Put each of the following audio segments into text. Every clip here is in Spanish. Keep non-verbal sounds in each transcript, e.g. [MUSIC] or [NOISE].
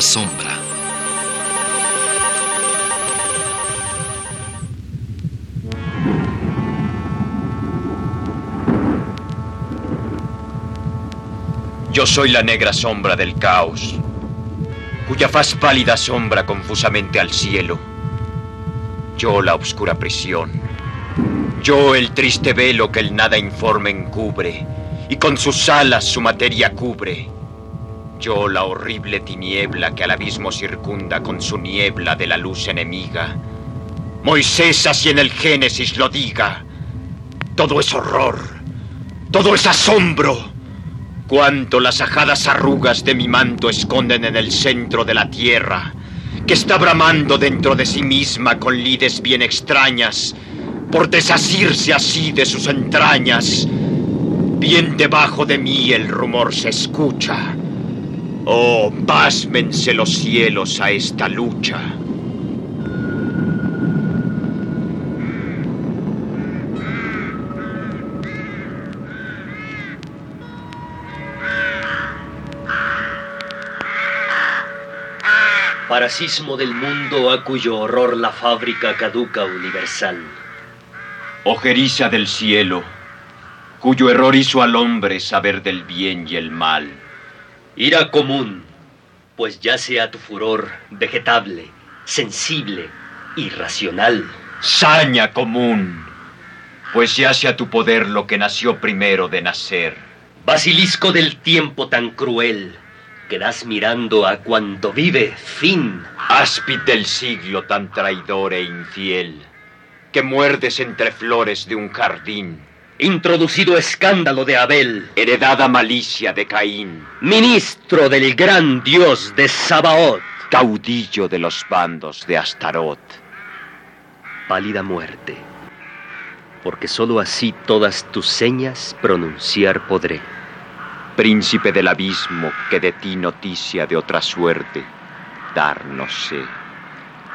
Sombra. Yo soy la negra sombra del caos, cuya faz pálida sombra confusamente al cielo. Yo la oscura prisión. Yo el triste velo que el nada informe encubre y con sus alas su materia cubre. Yo la horrible tiniebla que al abismo circunda con su niebla de la luz enemiga. Moisés así en el Génesis lo diga. Todo es horror, todo es asombro. Cuánto las ajadas arrugas de mi manto esconden en el centro de la tierra, que está bramando dentro de sí misma con lides bien extrañas, por desasirse así de sus entrañas. Bien debajo de mí el rumor se escucha. Oh, pásmense los cielos a esta lucha. Parasismo del mundo a cuyo horror la fábrica caduca universal. Ojeriza del cielo, cuyo error hizo al hombre saber del bien y el mal. Ira común, pues ya sea tu furor vegetable, sensible, irracional. Saña común, pues yace a tu poder lo que nació primero de nacer. Basilisco del tiempo tan cruel, quedas mirando a cuanto vive fin. Áspid del siglo tan traidor e infiel, que muerdes entre flores de un jardín. Introducido escándalo de Abel, Heredada malicia de Caín, ministro del gran dios de Sabaoth. caudillo de los bandos de Astarot. Pálida muerte, porque sólo así todas tus señas pronunciar podré. príncipe del abismo que de ti noticia de otra suerte dar no sé.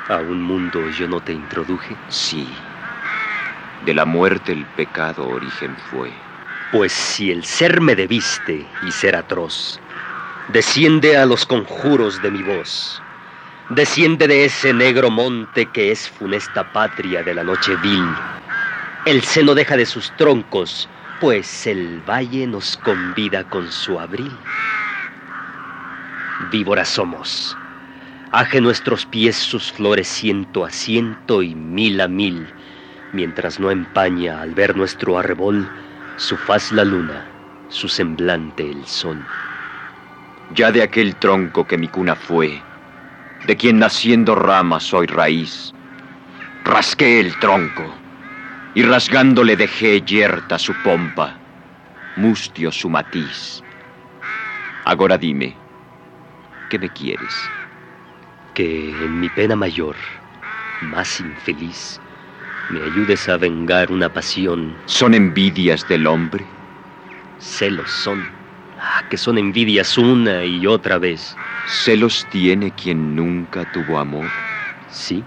A un mundo yo no te introduje, Sí, de la muerte el pecado origen fue. pues si el ser me debiste y ser atroz, desciende a los conjuros de mi voz. Desciende de ese negro monte que es funesta patria de la noche vil. El seno deja de sus troncos, pues el valle nos convida con su abril. Víboras somos. Aje nuestros pies sus flores ciento a ciento y mil a mil, mientras no empaña al ver nuestro arrebol su faz la luna, su semblante el sol. Ya de aquel tronco que mi cuna fue, de quien naciendo rama soy raíz, rasqué el tronco y rasgándole dejé yerta su pompa, mustio su matiz. Ahora dime, ¿qué me quieres? Que en mi pena mayor, más infeliz, me ayudes a vengar una pasión. ¿Son envidias del hombre? Celos son. Ah, que son envidias una y otra vez. ¿Celos tiene quien nunca tuvo amor? Sí,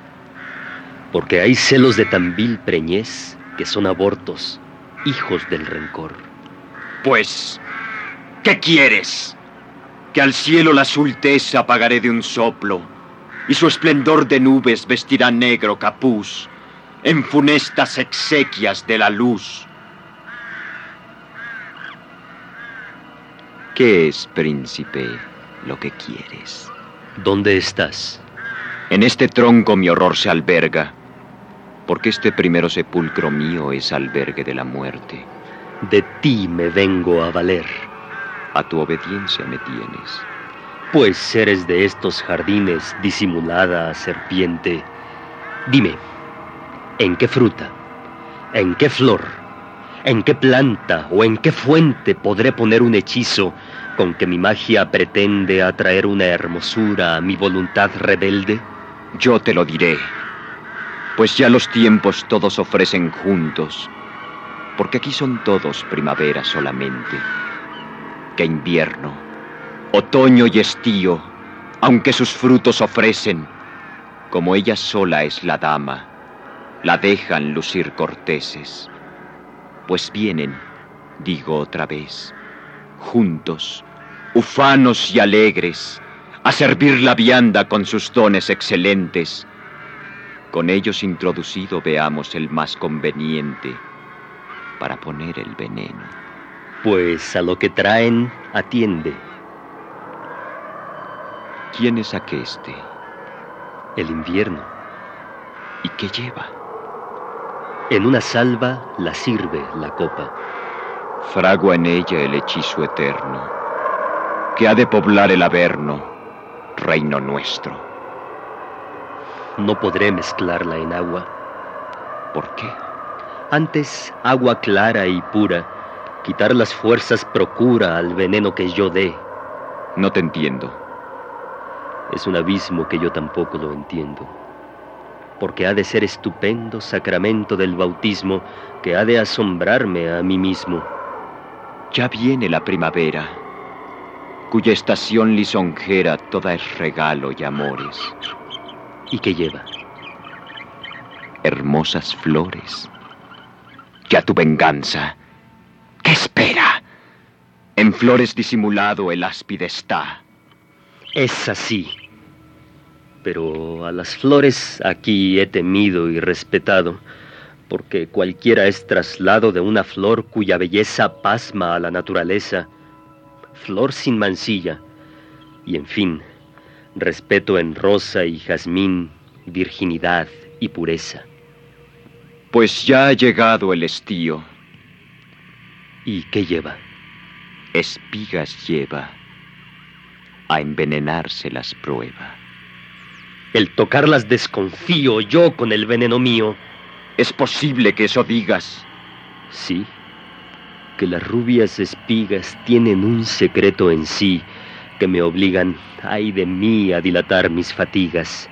porque hay celos de tan vil preñez que son abortos, hijos del rencor. Pues, ¿qué quieres? Que al cielo la azultez apagaré de un soplo, y su esplendor de nubes vestirá negro capuz, en funestas exequias de la luz. ¿Qué es, príncipe, lo que quieres? ¿Dónde estás? En este tronco mi horror se alberga, porque este primero sepulcro mío es albergue de la muerte. De ti me vengo a valer, A tu obediencia me tienes. pues eres de estos jardines disimulada serpiente. Dime, ¿En qué fruta? ¿En qué flor? ¿En qué planta o en qué fuente podré poner un hechizo con que mi magia pretende atraer una hermosura a mi voluntad rebelde? Yo te lo diré, pues ya los tiempos todos ofrecen juntos, porque aquí son todos primavera solamente, que invierno, otoño y estío, aunque sus frutos ofrecen, como ella sola es la dama, la dejan lucir corteses, pues vienen, digo otra vez, juntos, ufanos y alegres, a servir la vianda con sus dones excelentes. Con ellos introducido veamos el más conveniente para poner el veneno. Pues a lo que traen, atiende. ¿Quién es aqueste? El invierno. ¿Y qué lleva? En una salva la sirve la copa. Fragua en ella el hechizo eterno, que ha de poblar el Averno, reino nuestro. No podré mezclarla en agua. ¿Por qué? Antes agua clara y pura, quitar las fuerzas procura al veneno que yo dé. No te entiendo. Es un abismo que yo tampoco lo entiendo. Porque ha de ser estupendo sacramento del bautismo que ha de asombrarme a mí mismo. Ya viene la primavera, cuya estación lisonjera toda es regalo y amores. ¿Y qué lleva? Hermosas flores. Ya tu venganza. ¿Qué espera? En flores disimulado el áspide está. Es así. Pero a las flores aquí he temido y respetado, porque cualquiera es traslado de una flor cuya belleza pasma a la naturaleza, flor sin mancilla, y en fin, respeto en rosa y jazmín, virginidad y pureza. Pues ya ha llegado el estío. ¿Y qué lleva? Espigas lleva. A envenenarse las prueba. El tocarlas desconfío yo con el veneno mío. ¿Es posible que eso digas? Sí, que las rubias espigas tienen un secreto en sí que me obligan, ay de mí, a dilatar mis fatigas.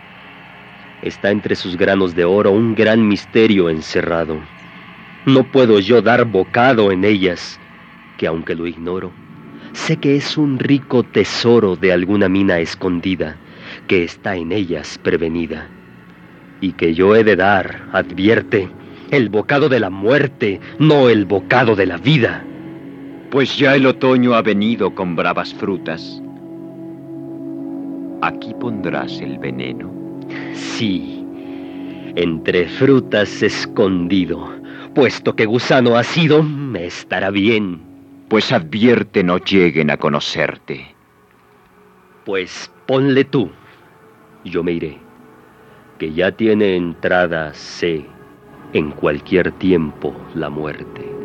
Está entre sus granos de oro un gran misterio encerrado. No puedo yo dar bocado en ellas, que aunque lo ignoro, sé que es un rico tesoro de alguna mina escondida, que está en ellas prevenida, y que yo he de dar, advierte, el bocado de la muerte, no el bocado de la vida. Pues ya el otoño ha venido con bravas frutas. Aquí pondrás el veneno. Sí, entre frutas escondido, puesto que gusano ha sido, me estará bien. Pues advierte no lleguen a conocerte. Pues ponle tú, yo me iré, que ya tiene entrada, sé, en cualquier tiempo la muerte.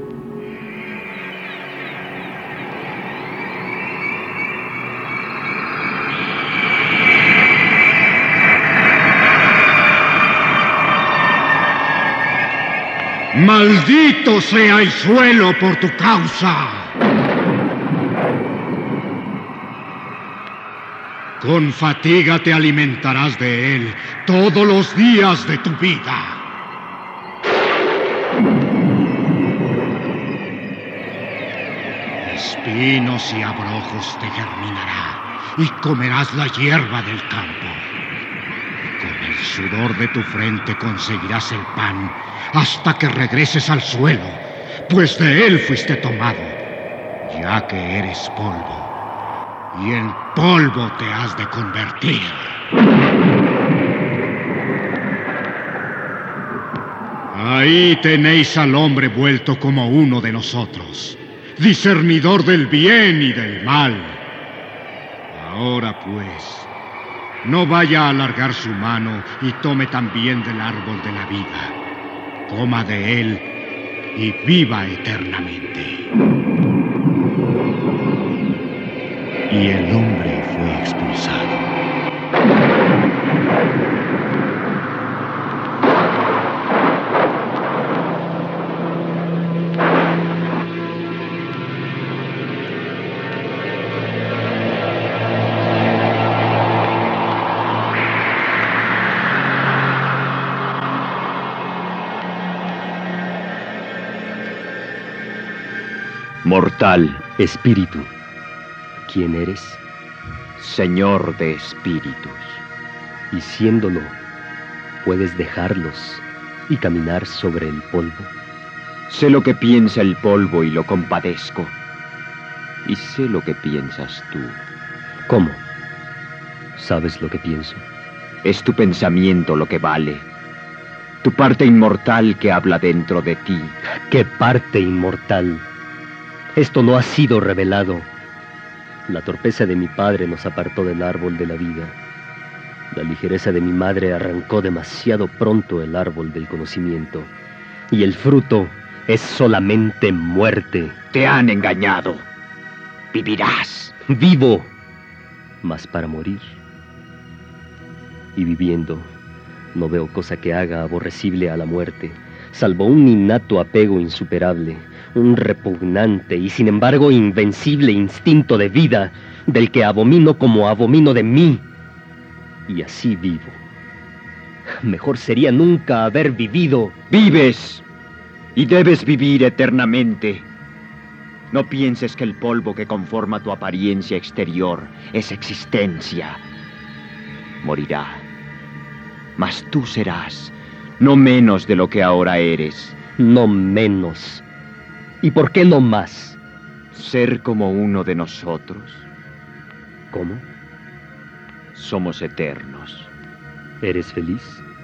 Maldito sea el suelo por tu causa. Con fatiga te alimentarás de él todos los días de tu vida. Espinos y abrojos te germinará y comerás la hierba del campo. Con el sudor de tu frente conseguirás el pan hasta que regreses al suelo, pues de él fuiste tomado, ya que eres polvo, y en polvo te has de convertir. Ahí tenéis al hombre vuelto como uno de nosotros, discernidor del bien y del mal. Ahora pues, no vaya a alargar su mano y tome también del árbol de la vida coma de él y viva eternamente y el hombre fue expulsado. Mortal espíritu. ¿Quién eres? Señor de espíritus. Y siéndolo, puedes dejarlos y caminar sobre el polvo. Sé lo que piensa el polvo y lo compadezco. Y sé lo que piensas tú. ¿Cómo? ¿Sabes lo que pienso? Es tu pensamiento lo que vale. Tu parte inmortal que habla dentro de ti. ¿Qué parte inmortal? Esto no ha sido revelado. La torpeza de mi padre nos apartó del árbol de la vida. La ligereza de mi madre arrancó demasiado pronto el árbol del conocimiento. Y el fruto es solamente muerte. Te han engañado. Vivirás. Vivo, mas para morir. Y viviendo, no veo cosa que haga aborrecible a la muerte, salvo un innato apego insuperable, un repugnante y sin embargo invencible instinto de vida, del que abomino como abomino de mí. Y así vivo. Mejor sería nunca haber vivido. Vives y debes vivir eternamente. No pienses que el polvo que conforma tu apariencia exterior es existencia. Morirá. Mas tú serás no menos de lo que ahora eres. No menos. ¿Y por qué no más? Ser como uno de nosotros. ¿Cómo? Somos eternos. ¿Eres feliz?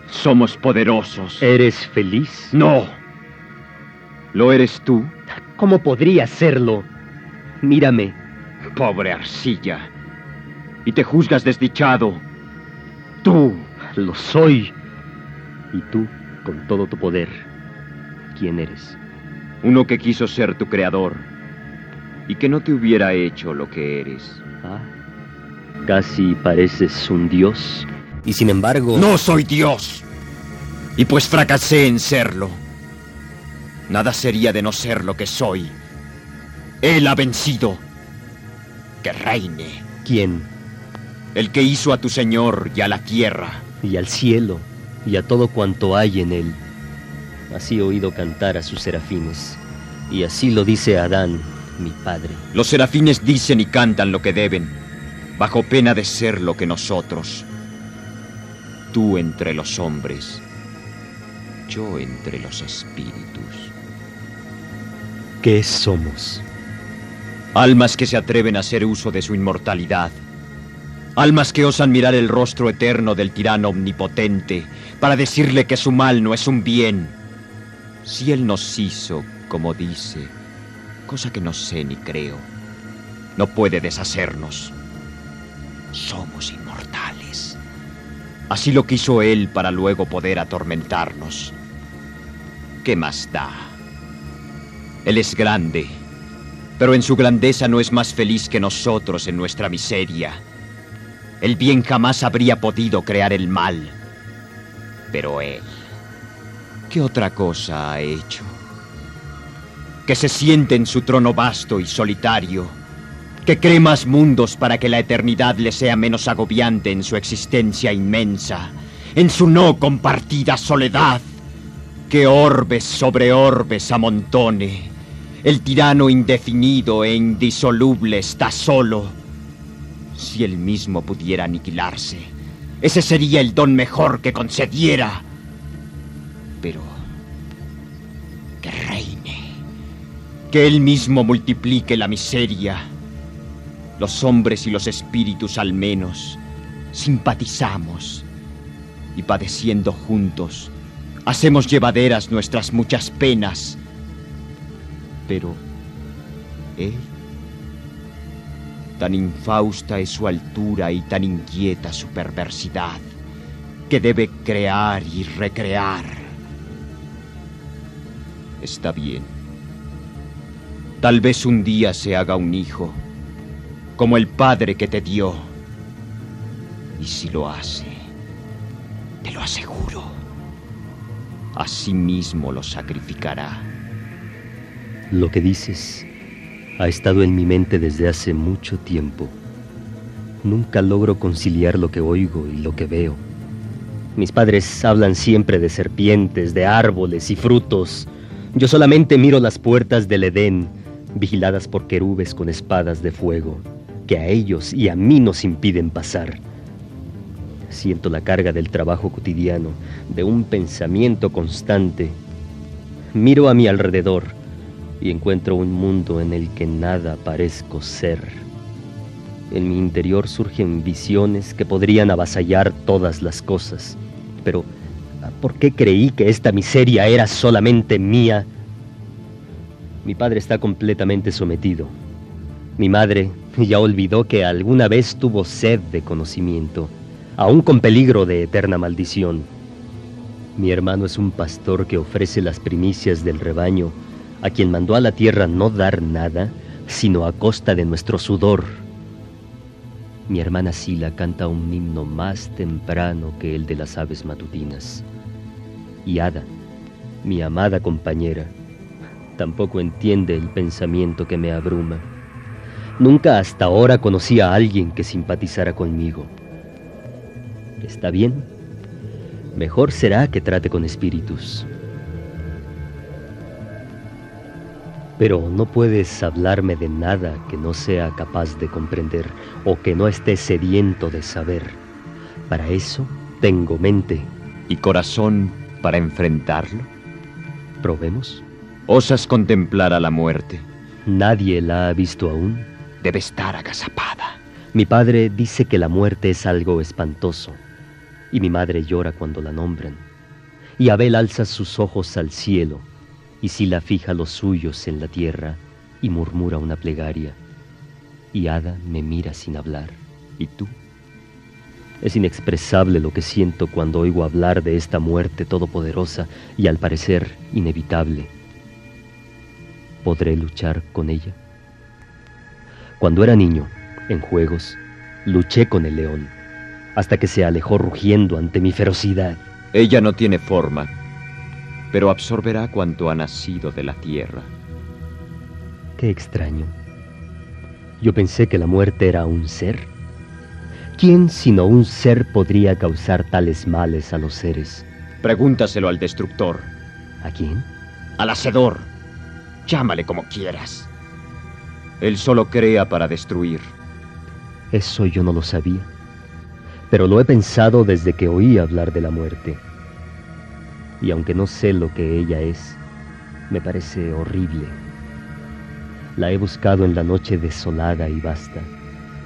Somos poderosos. ¿Eres feliz? No. ¿Lo eres tú? ¿Cómo podría serlo? Mírame. Pobre arcilla. Y te juzgas desdichado. Tú. Lo soy. Y tú, con todo tu poder, ¿quién eres? Uno que quiso ser tu creador y que no te hubiera hecho lo que eres. Ah, casi pareces un dios. Y sin embargo... No soy dios. Y pues fracasé en serlo. Nada sería de no ser lo que soy. Él ha vencido. Que reine. ¿Quién? El que hizo a tu Señor y a la tierra. Y al cielo, y a todo cuanto hay en él. Así he oído cantar a sus serafines. Y así lo dice Adán, mi padre. Los serafines dicen y cantan lo que deben, bajo pena de ser lo que nosotros. Tú entre los hombres, yo entre los espíritus. ¿Qué somos? Almas que se atreven a hacer uso de su inmortalidad. Almas que osan mirar el rostro eterno del tirano omnipotente para decirle que su mal no es un bien. Si él nos hizo, como dice, cosa que no sé ni creo, no puede deshacernos. Somos inmortales. Así lo quiso él para luego poder atormentarnos. ¿Qué más da? Él es grande, pero en su grandeza no es más feliz que nosotros en nuestra miseria. El bien jamás habría podido crear el mal. Pero él, ¿qué otra cosa ha hecho? Que se siente en su trono vasto y solitario, que cree más mundos para que la eternidad le sea menos agobiante en su existencia inmensa, en su no compartida soledad, que orbes sobre orbes amontone. El tirano indefinido e indisoluble está solo. Si él mismo pudiera aniquilarse, ese sería el don mejor que concediera. Que él mismo multiplique la miseria. Los hombres y los espíritus al menos simpatizamos y padeciendo juntos hacemos llevaderas nuestras muchas penas. Pero él Tan infausta es su altura y tan inquieta su perversidad, que debe crear y recrear. Está bien. Tal vez un día se haga un hijo, como el padre que te dio. Y si lo hace, te lo aseguro, a sí mismo lo sacrificará. Lo que dices ha estado en mi mente desde hace mucho tiempo. Nunca logro conciliar lo que oigo y lo que veo. Mis padres hablan siempre de serpientes, de árboles y frutos. Yo solamente miro las puertas del Edén, vigiladas por querubes con espadas de fuego, que a ellos y a mí nos impiden pasar. Siento la carga del trabajo cotidiano, de un pensamiento constante. Miro a mi alrededor y encuentro un mundo en el que nada parezco ser. En mi interior surgen visiones que podrían avasallar todas las cosas, pero ¿por qué creí que esta miseria era solamente mía? Mi padre está completamente sometido. Mi madre ya olvidó que alguna vez tuvo sed de conocimiento, aún con peligro de eterna maldición. Mi hermano es un pastor que ofrece las primicias del rebaño a quien mandó a la tierra no dar nada, sino a costa de nuestro sudor. Mi hermana Sila canta un himno más temprano que el de las aves matutinas. Y Ada, mi amada compañera, tampoco entiende el pensamiento que me abruma. Nunca hasta ahora conocí a alguien que simpatizara conmigo. Está bien. Mejor será que trate con espíritus. Pero no puedes hablarme de nada que no sea capaz de comprender o que no esté sediento de saber. Para eso tengo mente. ¿Y corazón para enfrentarlo? ¿Probemos? ¿Osas contemplar a la muerte? Nadie la ha visto aún. Debe estar agazapada. Mi padre dice que la muerte es algo espantoso, y mi madre llora cuando la nombran. Y Abel alza sus ojos al cielo y Sila fija los suyos en la tierra y murmura una plegaria. Y Ada me mira sin hablar. ¿Y tú? Es inexpresable lo que siento cuando oigo hablar de esta muerte todopoderosa y al parecer inevitable. ¿Podré luchar con ella? Cuando era niño, en juegos, luché con el león, hasta que se alejó rugiendo ante mi ferocidad. Ella no tiene forma, pero absorberá cuanto ha nacido de la tierra. Qué extraño. Yo pensé que la muerte era un ser. ¿Quién sino un ser podría causar tales males a los seres? Pregúntaselo al destructor. ¿A quién? Al hacedor. Llámale como quieras. Él solo crea para destruir. Eso yo no lo sabía. Pero lo he pensado desde que oí hablar de la muerte y aunque no sé lo que ella es, me parece horrible. La he buscado en la noche desolada y vasta,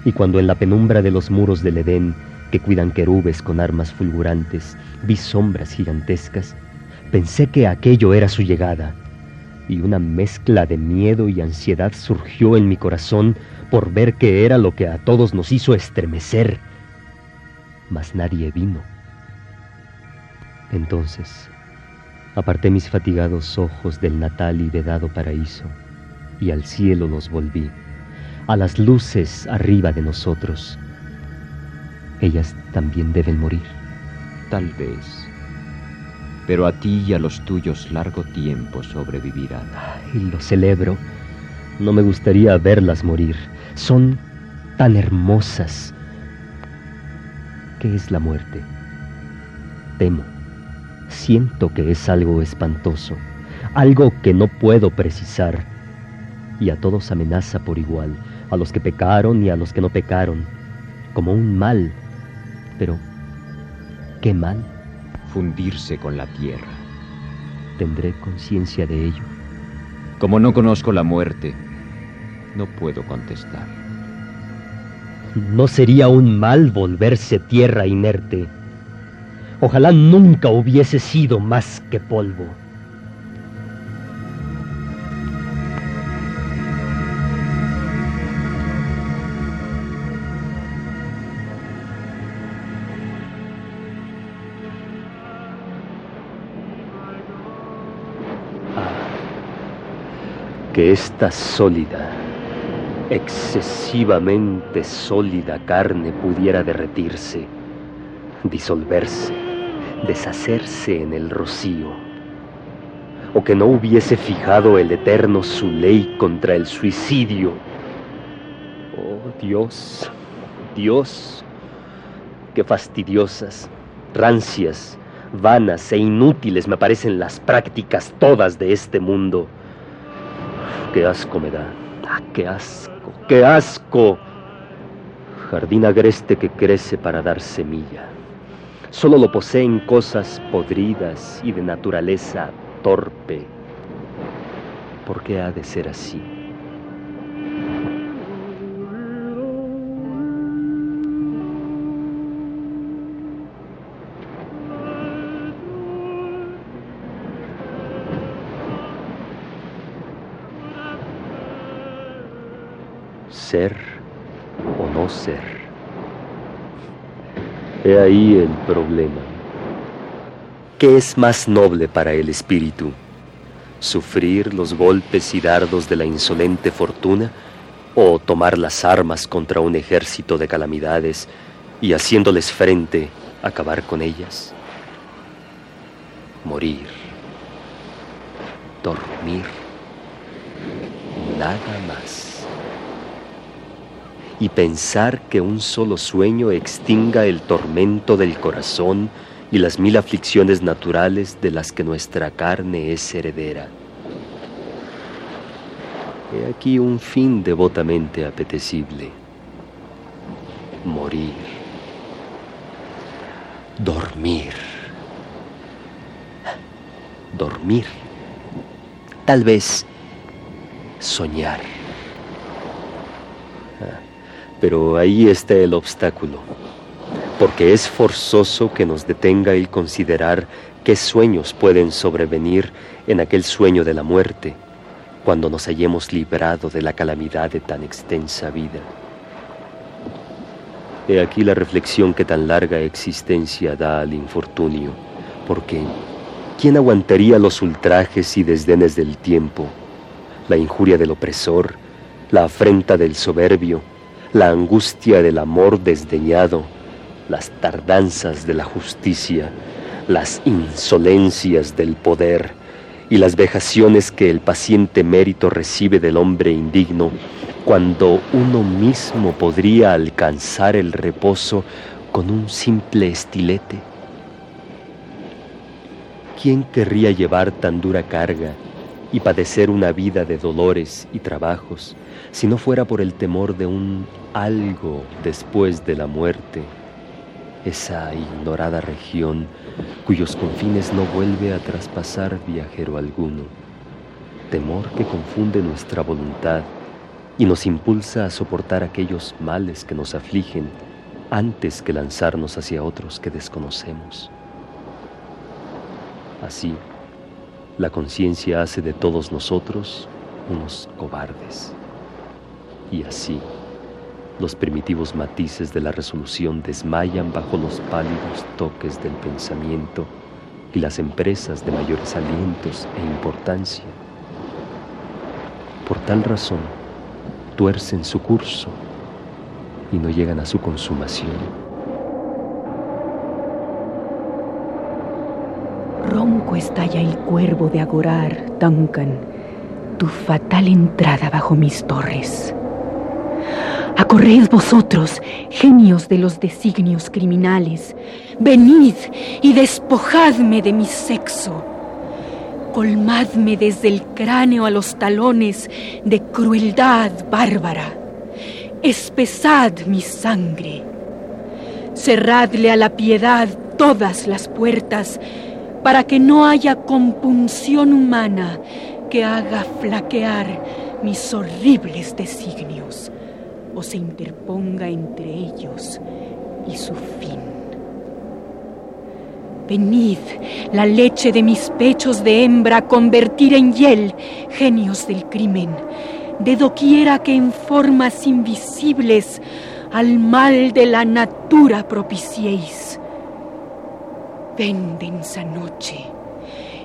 y cuando en la penumbra de los muros del Edén, que cuidan querubes con armas fulgurantes, vi sombras gigantescas, pensé que aquello era su llegada, y una mezcla de miedo y ansiedad surgió en mi corazón por ver que era lo que a todos nos hizo estremecer. Mas nadie vino. Entonces Aparté mis fatigados ojos del natal y vedado paraíso, y al cielo los volví, a las luces arriba de nosotros. Ellas también deben morir. Tal vez. Pero a ti y a los tuyos largo tiempo sobrevivirán. Y lo celebro. No me gustaría verlas morir. Son tan hermosas. ¿Qué es la muerte? Temo siento que es algo espantoso, algo que no puedo precisar, y a todos amenaza por igual, a los que pecaron y a los que no pecaron, como un mal. Pero, ¿qué mal? Fundirse con la tierra. ¿Tendré conciencia de ello? Como no conozco la muerte, no puedo contestar. ¿No sería un mal volverse tierra inerte? Ojalá nunca hubiese sido más que polvo. Que esta sólida, excesivamente sólida carne pudiera derretirse, disolverse deshacerse en el rocío, o que no hubiese fijado el Eterno su ley contra el suicidio. Oh Dios, Dios, qué fastidiosas, rancias, vanas e inútiles me parecen las prácticas todas de este mundo. Qué asco me da. ¡Ah, qué asco! ¡Qué asco! Jardín agreste que crece para dar semilla. Solo lo poseen cosas podridas y de naturaleza torpe. ¿Por qué ha de ser así? Ser o no ser. He ahí el problema. ¿Qué es más noble para el espíritu? ¿Sufrir los golpes y dardos de la insolente fortuna o tomar las armas contra un ejército de calamidades y haciéndoles frente acabar con ellas? Morir. Dormir. Nada más y pensar que un solo sueño extinga el tormento del corazón y las mil aflicciones naturales de las que nuestra carne es heredera. He aquí un fin devotamente apetecible. Morir. Dormir. Dormir. Tal vez soñar. Pero ahí está el obstáculo, porque es forzoso que nos detenga el considerar qué sueños pueden sobrevenir en aquel sueño de la muerte, cuando nos hayamos librado de la calamidad de tan extensa vida. He aquí la reflexión que tan larga existencia da al infortunio, porque ¿quién aguantaría los ultrajes y desdenes del tiempo, la injuria del opresor, la afrenta del soberbio, la angustia del amor desdeñado, las tardanzas de la justicia, las insolencias del poder y las vejaciones que el paciente mérito recibe del hombre indigno, cuando uno mismo podría alcanzar el reposo con un simple estilete. ¿Quién querría llevar tan dura carga y padecer una vida de dolores y trabajos si no fuera por el temor de un algo después de la muerte, esa ignorada región cuyos confines no vuelve a traspasar viajero alguno, temor que confunde nuestra voluntad y nos impulsa a soportar aquellos males que nos afligen antes que lanzarnos hacia otros que desconocemos. Así, la conciencia hace de todos nosotros unos cobardes. Y así, los primitivos matices de la resolución desmayan bajo los pálidos toques del pensamiento y las empresas de mayores alientos e importancia. Por tal razón, tuercen su curso y no llegan a su consumación. Estalla el cuervo de Agorar, Duncan, tu fatal entrada bajo mis torres. Acorred vosotros, genios de los designios criminales, venid y despojadme de mi sexo. Colmadme desde el cráneo a los talones de crueldad bárbara. Espesad mi sangre. Cerradle a la piedad todas las puertas para que no haya compunción humana que haga flaquear mis horribles designios o se interponga entre ellos y su fin. Venid, la leche de mis pechos de hembra convertir en hiel, genios del crimen, de doquiera que en formas invisibles al mal de la natura propiciéis. Ven densa noche,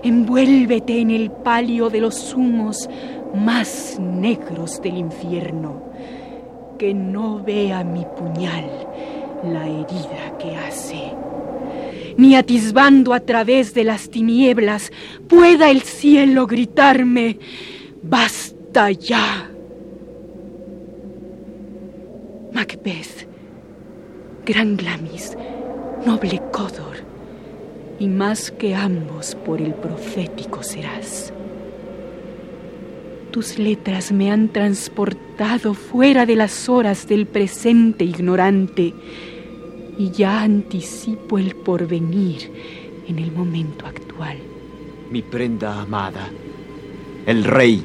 envuélvete en el palio de los humos más negros del infierno que no vea mi puñal la herida que hace. Ni atisbando a través de las tinieblas pueda el cielo gritarme, basta ya. Macbeth, Gran Glamis, noble Codor, y más que ambos por el profético serás tus letras me han transportado fuera de las horas del presente ignorante y ya anticipo el porvenir en el momento actual. Mi prenda amada, el rey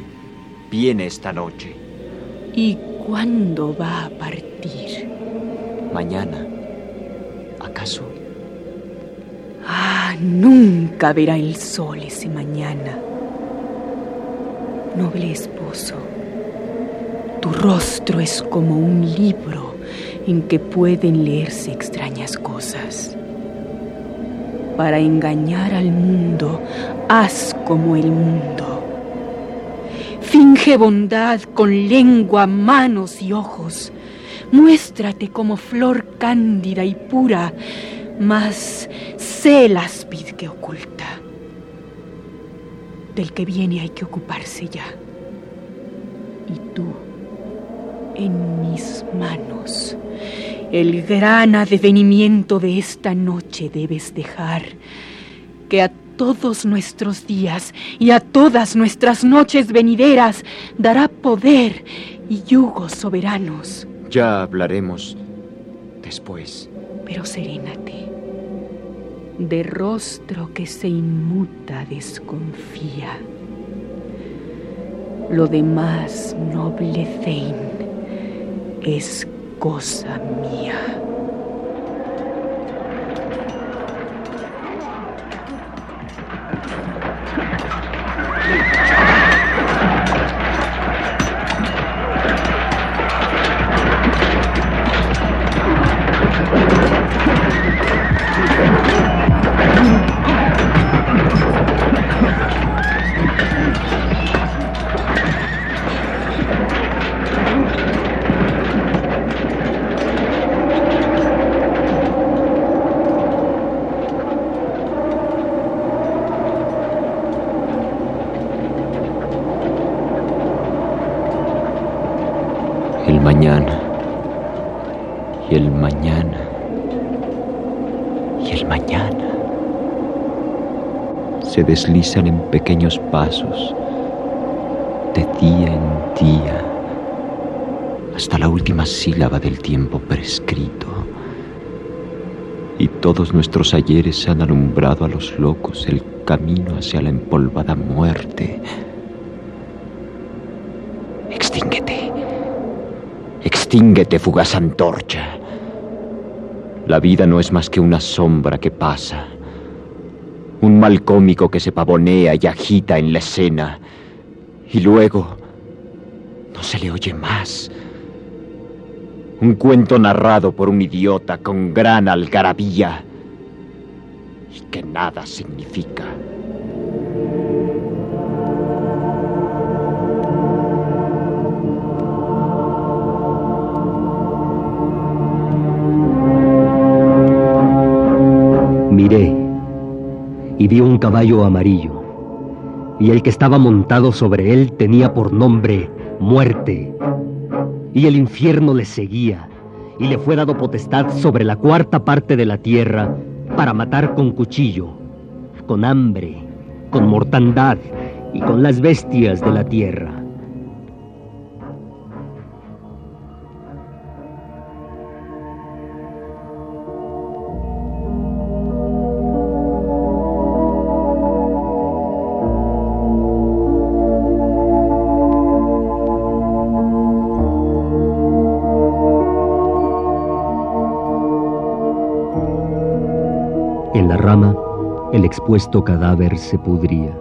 viene esta noche. ¿Y cuándo va a partir? Mañana. Nunca verá el sol ese mañana. Noble esposo, tu rostro es como un libro en que pueden leerse extrañas cosas. Para engañar al mundo, haz como el mundo. Finge bondad con lengua, manos y ojos. Muéstrate como flor cándida y pura, mas sé el áspid que oculta. Del que viene hay que ocuparse ya. Y tú, en mis manos, el gran advenimiento de esta noche debes dejar, que a todos nuestros días y a todas nuestras noches venideras dará poder y yugos soberanos. Ya hablaremos después. Pero serénate. De rostro que se inmuta desconfía. Lo demás, noble Zein, es cosa mía. Deslizan en pequeños pasos, de día en día, hasta la última sílaba del tiempo prescrito. Y todos nuestros ayeres han alumbrado a los locos el camino hacia la empolvada muerte. Extínguete. Extínguete, fugaz antorcha. La vida no es más que una sombra que pasa, un mal cómico que se pavonea y agita en la escena, y luego no se le oye más. Un cuento narrado por un idiota con gran algarabía y que nada significa. Y vi un caballo amarillo, y el que estaba montado sobre él tenía por nombre Muerte, y el infierno le seguía, y le fue dado potestad sobre la cuarta parte de la tierra para matar con cuchillo, con hambre, con mortandad y con las bestias de la tierra. Rama, el expuesto cadáver se pudría,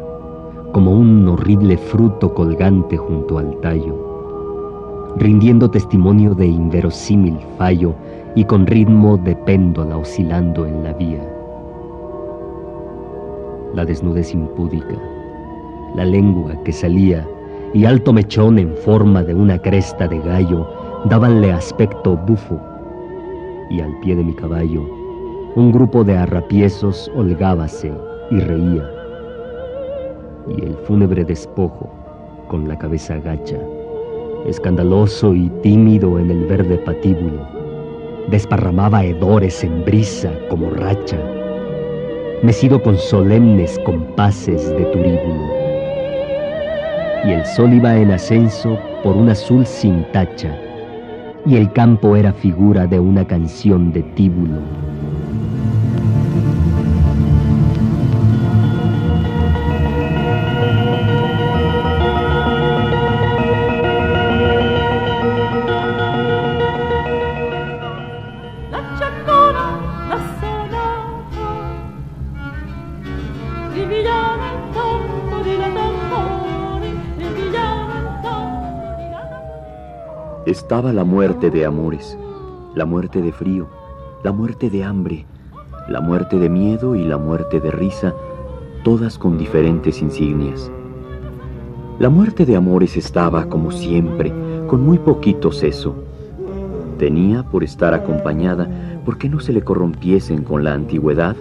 como un horrible fruto colgante junto al tallo, rindiendo testimonio de inverosímil fallo y con ritmo de péndola oscilando en la vía. La desnudez impúdica, la lengua que salía y alto mechón en forma de una cresta de gallo dabanle aspecto bufo, y al pie de mi caballo un grupo de arrapiezos holgábase y reía, y el fúnebre despojo, con la cabeza gacha, escandaloso y tímido en el verde patíbulo, desparramaba hedores en brisa como racha, mecido con solemnes compases de turíbulo. Y el sol iba en ascenso por un azul sin tacha, y el campo era figura de una canción de tíbulo. Estaba la muerte de amores, la muerte de frío, la muerte de hambre, la muerte de miedo y la muerte de risa, todas con diferentes insignias. La muerte de amores estaba, como siempre, con muy poquito seso. Tenía, por estar acompañada, porque no se le corrompiesen con la antigüedad,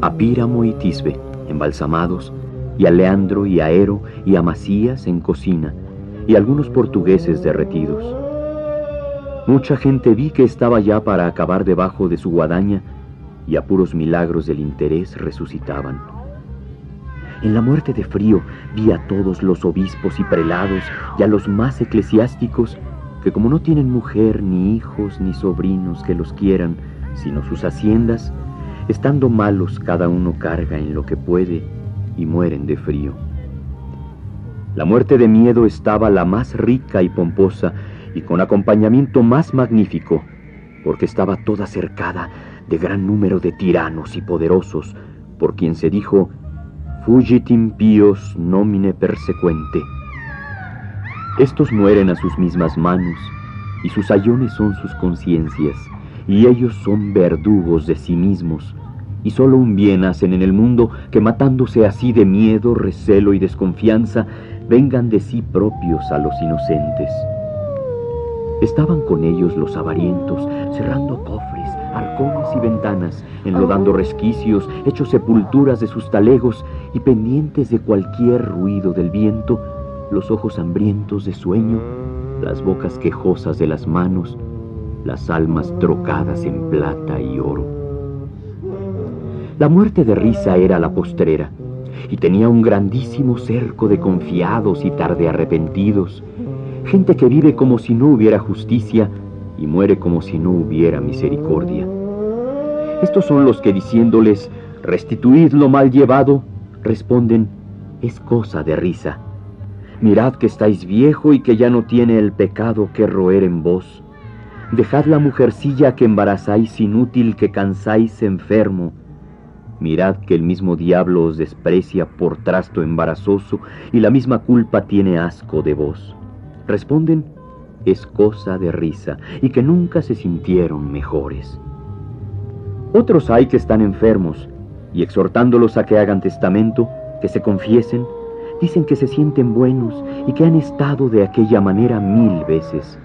a Píramo y Tisbe, embalsamados, y a Leandro y a Ero y a Macías en cocina, y algunos portugueses derretidos. Mucha gente vi que estaba ya para acabar debajo de su guadaña y a puros milagros del interés resucitaban. En la muerte de frío vi a todos los obispos y prelados y a los más eclesiásticos que como no tienen mujer, ni hijos, ni sobrinos que los quieran, sino sus haciendas, estando malos cada uno carga en lo que puede y mueren de frío. La muerte de miedo estaba la más rica y pomposa y con acompañamiento más magnífico, porque estaba toda cercada de gran número de tiranos y poderosos, por quien se dijo, Fugitim pios nomine persecuente. Estos mueren a sus mismas manos, y sus ayones son sus conciencias, y ellos son verdugos de sí mismos, y solo un bien hacen en el mundo que matándose así de miedo, recelo y desconfianza, vengan de sí propios a los inocentes. Estaban con ellos los avarientos, cerrando cofres, arcones y ventanas, enlodando resquicios, hechos sepulturas de sus talegos y pendientes de cualquier ruido del viento, los ojos hambrientos de sueño, las bocas quejosas de las manos, las almas trocadas en plata y oro. La muerte de risa era la postrera, y tenía un grandísimo cerco de confiados y tarde arrepentidos, gente que vive como si no hubiera justicia y muere como si no hubiera misericordia. Estos son los que diciéndoles, restituid lo mal llevado, responden, es cosa de risa. Mirad que estáis viejo y que ya no tiene el pecado que roer en vos. Dejad la mujercilla que embarazáis inútil, que cansáis enfermo. Mirad que el mismo diablo os desprecia por trasto embarazoso y la misma culpa tiene asco de vos. Responden, es cosa de risa y que nunca se sintieron mejores. Otros hay que están enfermos y exhortándolos a que hagan testamento, que se confiesen, dicen que se sienten buenos y que han estado de aquella manera mil veces.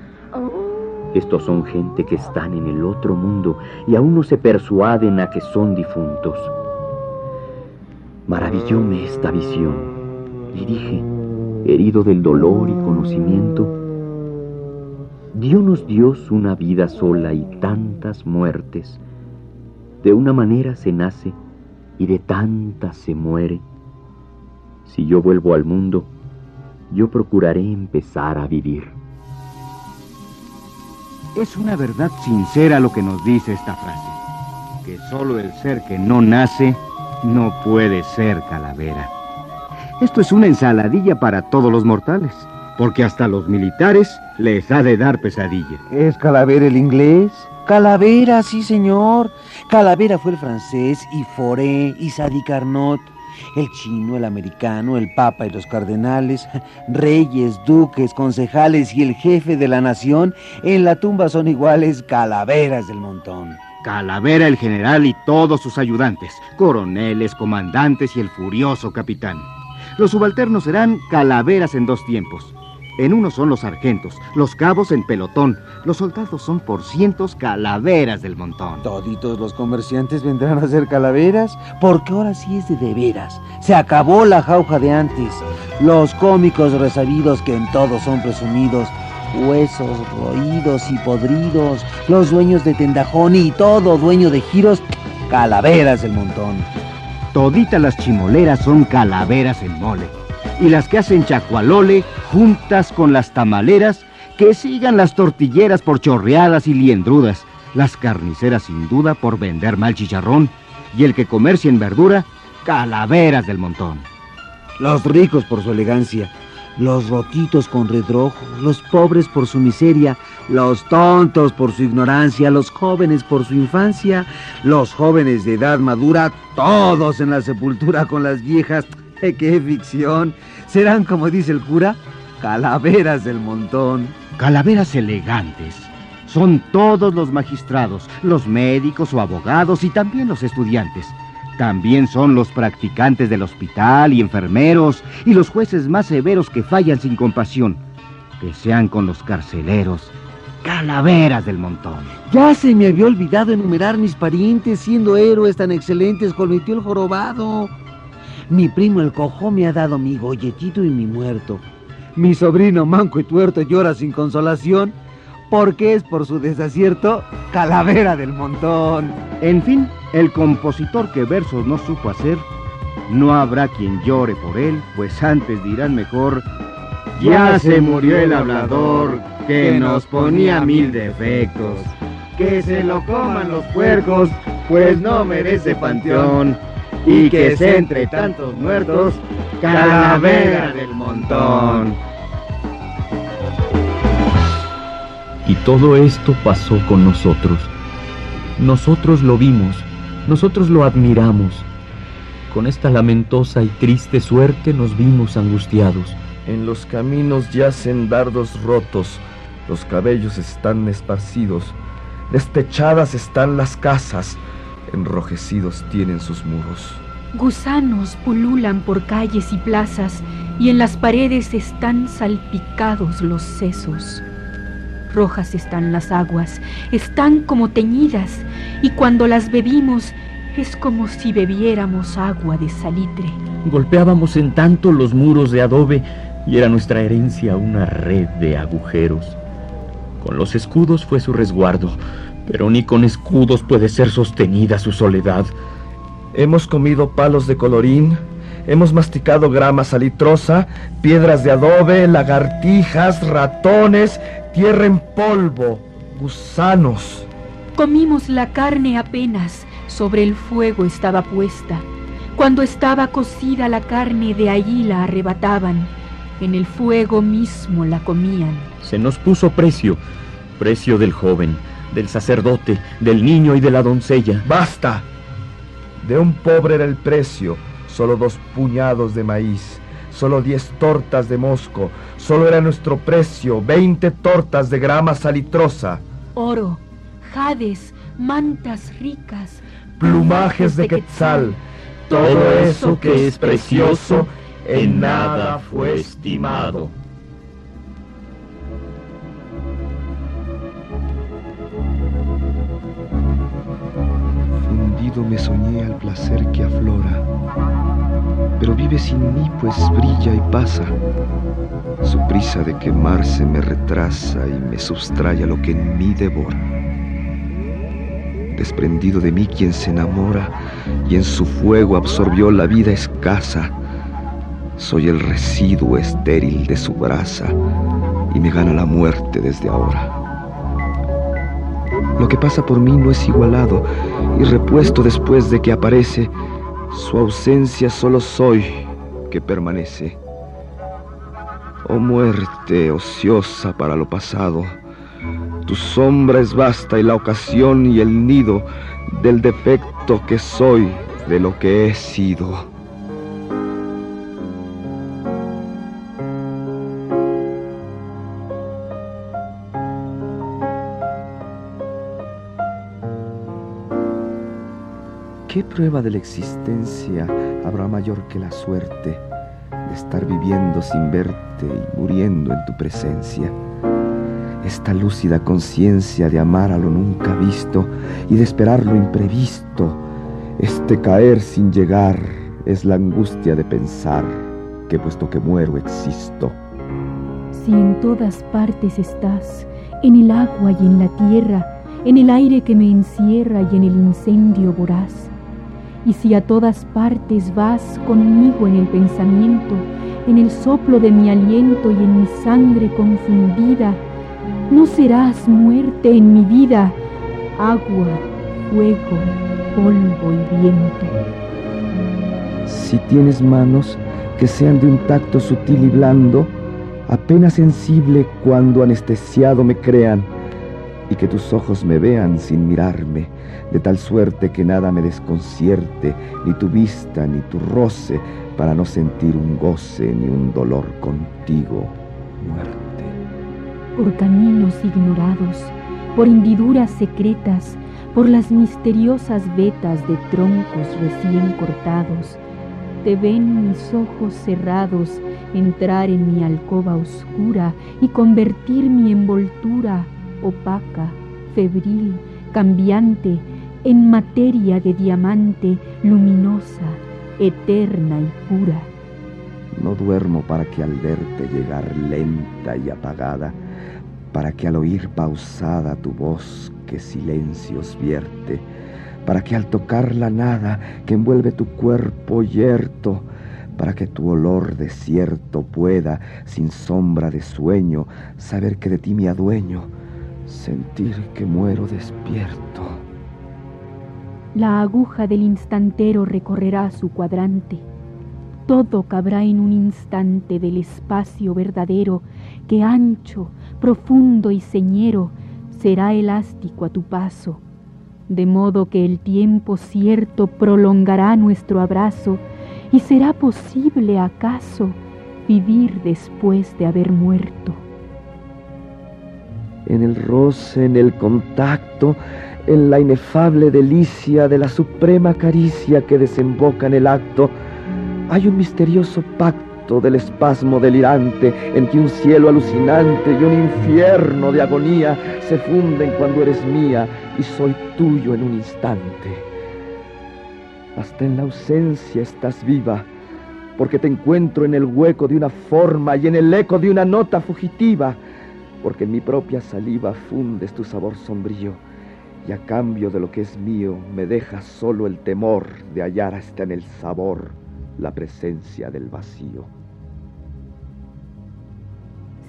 Estos son gente que están en el otro mundo y aún no se persuaden a que son difuntos. Maravillóme esta visión y dije, herido del dolor y conocimiento, Dios Dios una vida sola y tantas muertes. De una manera se nace y de tantas se muere. Si yo vuelvo al mundo, yo procuraré empezar a vivir. Es una verdad sincera lo que nos dice esta frase, que solo el ser que no nace no puede ser calavera. Esto es una ensaladilla para todos los mortales, porque hasta los militares les ha de dar pesadilla. ¿Es Calavera el inglés? Calavera, sí, señor. Calavera fue el francés y Foré y Sadi Carnot. El chino, el americano, el papa y los cardenales, reyes, duques, concejales y el jefe de la nación, en la tumba son iguales calaveras del montón. Calavera el general y todos sus ayudantes, coroneles, comandantes y el furioso capitán. Los subalternos serán calaveras en dos tiempos. En uno son los sargentos, los cabos en pelotón, los soldados son por cientos calaveras del montón. Toditos los comerciantes vendrán a ser calaveras, porque ahora sí es de de veras. Se acabó la jauja de antes. Los cómicos resabidos que en todos son presumidos, huesos roídos y podridos, los dueños de tendajón y todo dueño de giros, calaveras del montón. Toditas las chimoleras son calaveras en mole. y las que hacen chacualole juntas con las tamaleras, que sigan las tortilleras por chorreadas y liendrudas, las carniceras sin duda por vender mal chicharrón, y el que comercia en verdura, calaveras del montón. Los ricos por su elegancia, los roquitos con redrojo, los pobres por su miseria, los tontos por su ignorancia, los jóvenes por su infancia, los jóvenes de edad madura, todos en la sepultura con las viejas. [LAUGHS] ¡Qué ficción! Serán, como dice el cura, calaveras del montón. Calaveras elegantes. Son todos los magistrados, los médicos o abogados y también los estudiantes. También son los practicantes del hospital y enfermeros y los jueces más severos que fallan sin compasión. Que sean con los carceleros, calaveras del montón. Ya se me había olvidado enumerar mis parientes siendo héroes tan excelentes tío el jorobado. Mi primo el cojo me ha dado mi golletito y mi muerto. Mi sobrino manco y tuerto llora sin consolación porque es por su desacierto calavera del montón. En fin, el compositor que versos no supo hacer, no habrá quien llore por él, pues antes dirán mejor, ya se murió el hablador que nos ponía mil defectos. Que se lo coman los puercos, pues no merece panteón. Y que se entre tantos muertos, calavera del montón. Y todo esto pasó con nosotros. Nosotros lo vimos, nosotros lo admiramos. Con esta lamentosa y triste suerte nos vimos angustiados. En los caminos yacen dardos rotos, los cabellos están esparcidos, destechadas están las casas, enrojecidos tienen sus muros. Gusanos pululan por calles y plazas, y en las paredes están salpicados los sesos. Rojas están las aguas, están como teñidas, y cuando las bebimos es como si bebiéramos agua de salitre. Golpeábamos en tanto los muros de adobe y era nuestra herencia una red de agujeros. Con los escudos fue su resguardo, pero ni con escudos puede ser sostenida su soledad. Hemos comido palos de colorín, hemos masticado grama salitrosa, piedras de adobe, lagartijas, ratones, tierra en polvo, gusanos. Comimos la carne apenas, sobre el fuego estaba puesta. Cuando estaba cocida la carne, de allí la arrebataban. En el fuego mismo la comían. Se nos puso precio, precio del joven, del sacerdote, del niño y de la doncella. ¡Basta! De un pobre era el precio, solo dos puñados de maíz solo diez tortas de mosco, solo era nuestro precio, veinte tortas de grama salitrosa. Oro, jades, mantas ricas, plumajes de quetzal, todo eso que es precioso en nada fue estimado. Fundido me soñé al placer que aflora pero vive sin mí pues brilla y pasa. Su prisa de quemarse me retrasa y me sustrae a lo que en mí devora. Desprendido de mí quien se enamora y en su fuego absorbió la vida escasa. Soy el residuo estéril de su brasa y me gana la muerte desde ahora. Lo que pasa por mí no es igualado y repuesto después de que aparece su ausencia solo soy que permanece. Oh muerte ociosa para lo pasado, tu sombra es vasta y la ocasión y el nido del defecto que soy de lo que he sido. ¿Qué prueba de la existencia habrá mayor que la suerte de estar viviendo sin verte y muriendo en tu presencia? Esta lúcida conciencia de amar a lo nunca visto y de esperar lo imprevisto, este caer sin llegar es la angustia de pensar que puesto que muero existo. Si en todas partes estás, en el agua y en la tierra, en el aire que me encierra y en el incendio voraz, y si a todas partes vas conmigo en el pensamiento, en el soplo de mi aliento y en mi sangre confundida. No serás muerte en mi vida, agua, fuego, polvo y viento. Si tienes manos que sean de un tacto sutil y blando, apenas sensible cuando anestesiado me crean, y que tus ojos me vean sin mirarme, de tal suerte que nada me desconcierte, ni tu vista ni tu roce, para no sentir un goce ni un dolor contigo, muerte. Por caminos ignorados, por hendiduras secretas, por las misteriosas vetas de troncos recién cortados, te ven mis ojos cerrados entrar en mi alcoba oscura y convertir mi envoltura opaca, febril, cambiante, en materia de diamante luminosa, eterna y pura. No duermo para que al verte llegar lenta y apagada, para que al oír pausada tu voz que silencios vierte, para que al tocar la nada que envuelve tu cuerpo yerto, para que tu olor desierto pueda, sin sombra de sueño, saber que de ti me adueño, sentir que muero despierto. La aguja del instantero recorrerá su cuadrante. Todo cabrá en un instante del espacio verdadero que ancho, profundo y señero será elástico a tu paso, de modo que el tiempo cierto prolongará nuestro abrazo y será posible acaso vivir después de haber muerto. En el roce, en el contacto, en la inefable delicia de la suprema caricia que desemboca en el acto, hay un misterioso pacto del espasmo delirante en que un cielo alucinante y un infierno de agonía se funden cuando eres mía y soy tuyo en un instante. Hasta en la ausencia estás viva, porque te encuentro en el hueco de una forma y en el eco de una nota fugitiva, porque en mi propia saliva fundes tu sabor sombrío y a cambio de lo que es mío me dejas solo el temor de hallar hasta en el sabor la presencia del vacío.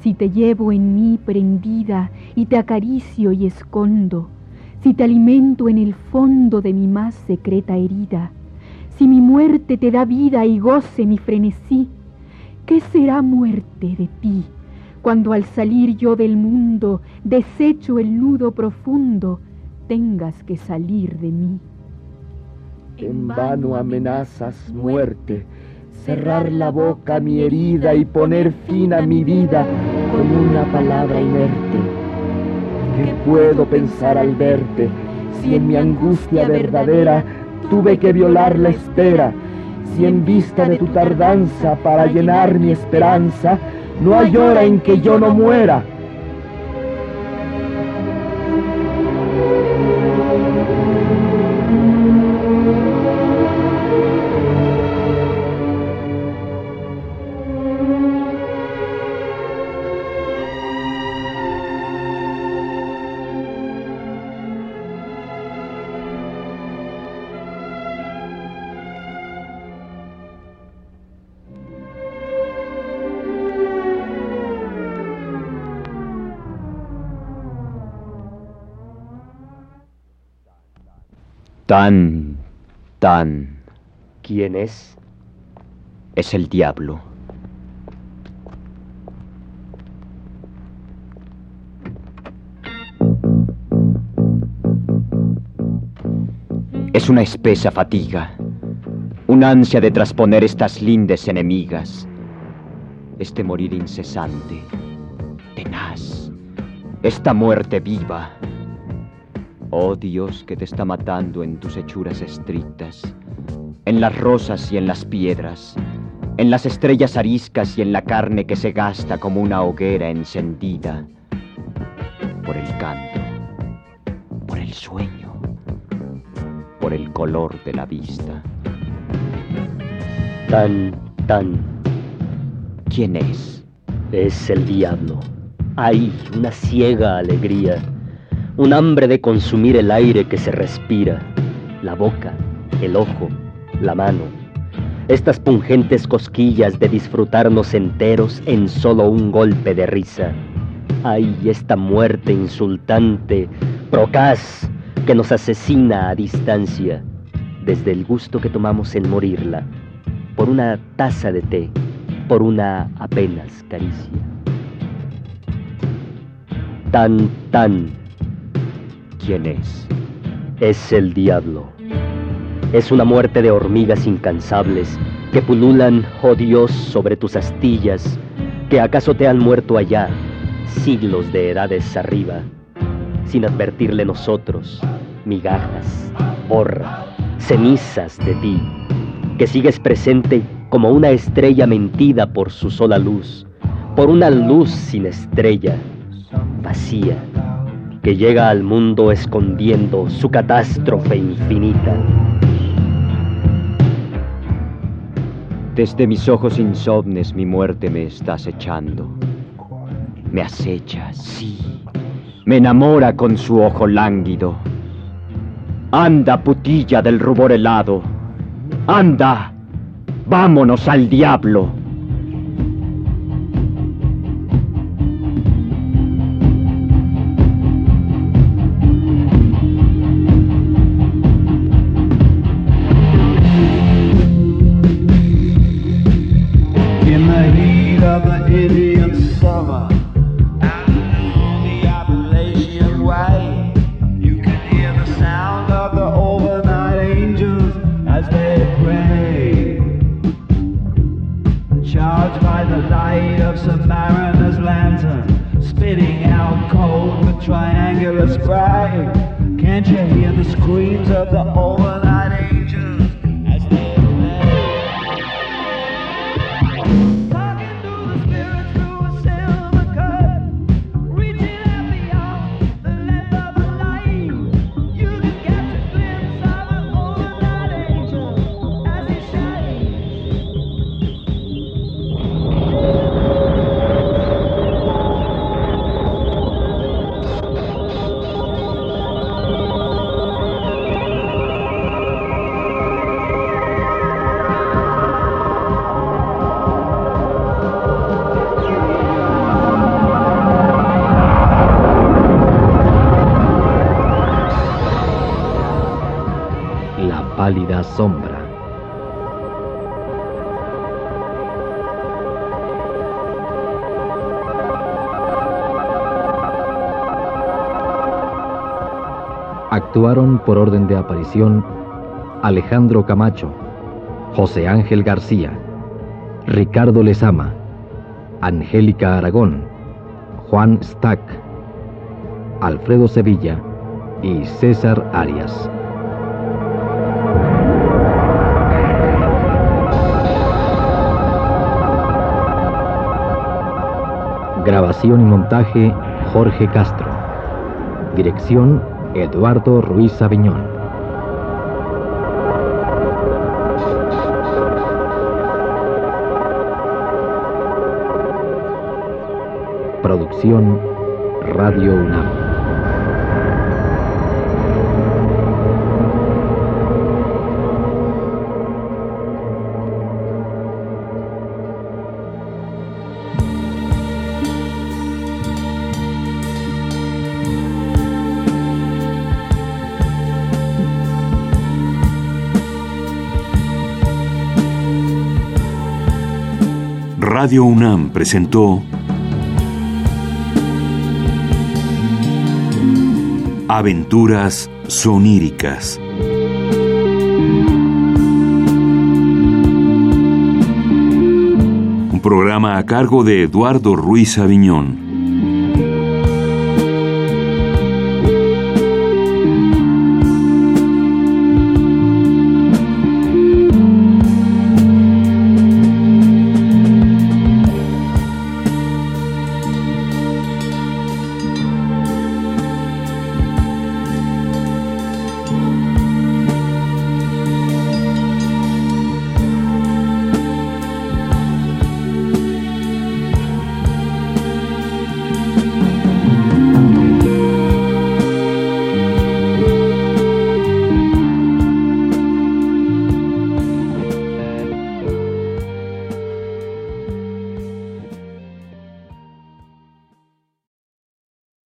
Si te llevo en mí prendida y te acaricio y escondo, si te alimento en el fondo de mi más secreta herida, si mi muerte te da vida y goce mi frenesí, ¿qué será muerte de ti cuando al salir yo del mundo desecho el nudo profundo tengas que salir de mí. En vano amenazas muerte, cerrar la boca a mi herida y poner fin a mi vida con una palabra inerte. ¿Qué puedo pensar al verte si en mi angustia verdadera tuve que violar la espera? Si en vista de tu tardanza para llenar mi esperanza, no hay hora en que yo no muera. Tan, tan. ¿Quién es? Es el diablo. Es una espesa fatiga, una ansia de trasponer estas lindes enemigas, este morir incesante, tenaz, esta muerte viva Oh Dios que te está matando en tus hechuras estrictas, en las rosas y en las piedras, en las estrellas ariscas y en la carne que se gasta como una hoguera encendida, por el canto, por el sueño, por el color de la vista. Tan, tan. ¿Quién es? Es el diablo. Hay una ciega alegría un hambre de consumir el aire que se respira, la boca, el ojo, la mano. estas pungentes cosquillas de disfrutarnos enteros en solo un golpe de risa. Ay, esta muerte insultante, procaz, que nos asesina a distancia, desde el gusto que tomamos en morirla, por una taza de té, por una apenas caricia. Tan, tan, ¿quién es? Es el diablo. Es una muerte de hormigas incansables que pululan, oh Dios, sobre tus astillas, que acaso te han muerto allá, siglos de edades arriba, sin advertirle nosotros, migajas, borra, cenizas de ti, que sigues presente como una estrella mentida por su sola luz, por una luz sin estrella, vacía, que llega al mundo escondiendo su catástrofe infinita. Desde mis ojos insomnes mi muerte me está acechando. Me acecha, sí. Me enamora con su ojo lánguido. Anda, putilla del rubor helado. Anda, vámonos al diablo. Sombra. Actuaron por orden de aparición Alejandro Camacho, José Ángel García, Ricardo Lezama, Angélica Aragón, Juan Stack, Alfredo Sevilla y César Arias. Grabación y montaje Jorge Castro. Dirección Eduardo Ruiz Aviñón. Producción Radio UNAM. Radio UNAM presentó Aventuras soníricas. Un programa a cargo de Eduardo Ruiz Aviñón.